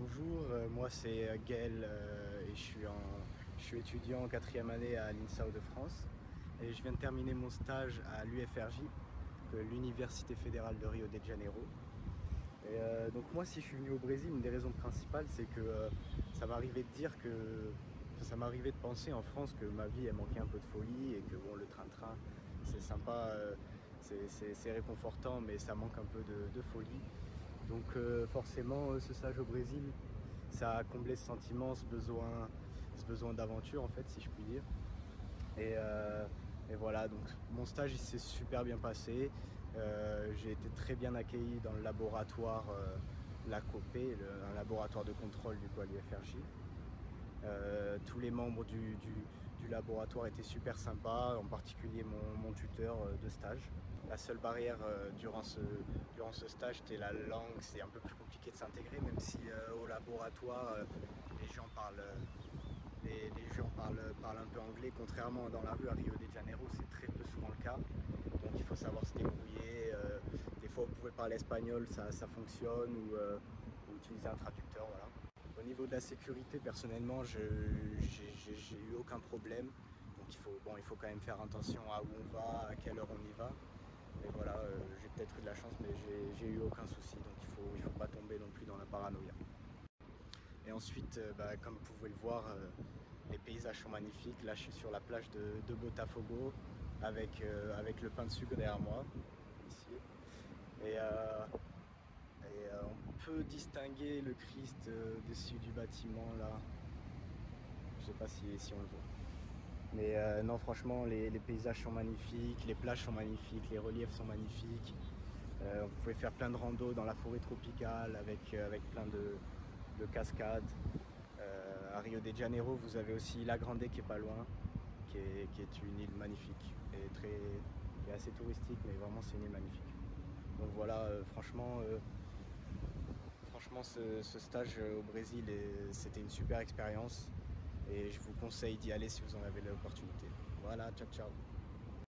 Bonjour, euh, moi c'est Gaël euh, et je suis, étudiant en quatrième année à l'INSAO de France et je viens de terminer mon stage à l'UFRJ, l'Université fédérale de Rio de Janeiro. Euh, donc moi si je suis venu au Brésil, une des raisons principales c'est que ça m'arrivait de dire que ça m'arrivait de penser en France que ma vie elle manquait un peu de folie et que bon le train-train c'est sympa, c'est réconfortant mais ça manque un peu de folie. Donc euh, forcément, euh, ce stage au Brésil, ça a comblé ce sentiment, ce besoin, ce d'aventure en fait, si je puis dire. Et, euh, voilà, donc mon stage s'est super bien passé. J'ai été très bien accueilli dans le laboratoire l'ACOP, un laboratoire de contrôle du coup à l'UFRJ. Tous les membres du, laboratoire étaient super sympas, en particulier mon tuteur de stage. La seule barrière euh, durant, ce, stage était la langue, c'est un peu plus compliqué de s'intégrer, même si euh, au laboratoire euh, les gens parlent. Les, gens parlent, un peu anglais, contrairement dans la rue à Rio de Janeiro, c'est très peu souvent le cas. Donc il faut savoir se débrouiller. des fois, vous pouvez parler espagnol, ça, fonctionne, ou, utiliser un traducteur. Voilà. Au niveau de la sécurité, personnellement, j'ai eu aucun problème. Donc il faut, bon, il faut quand même faire attention à où on va, à quelle heure on y va. Et voilà, euh, j'ai peut-être eu de la chance, mais j'ai eu aucun souci, donc il ne faut, il faut pas tomber non plus dans la paranoïa. Et ensuite, euh, bah, comme vous pouvez le voir, euh, les paysages sont magnifiques. Là, je suis sur la plage de, Botafogo avec, avec le pain de sucre derrière moi, ici. Et, peut distinguer le Christ dessus du bâtiment là? Je sais pas si, si on le voit. Mais euh, non, franchement, les, paysages sont magnifiques, les plages sont magnifiques, les reliefs sont magnifiques. Euh, vous pouvez faire plein de rando dans la forêt tropicale avec, euh, avec plein de, cascades. à Rio de Janeiro, vous avez aussi La Grande qui est pas loin, qui est, une île magnifique et très, assez touristique, mais vraiment c'est une île magnifique. Donc voilà, franchement, franchement ce, stage au Brésil, c'était une super expérience et je vous conseille d'y aller si vous en avez l'opportunité. Voilà, ciao ciao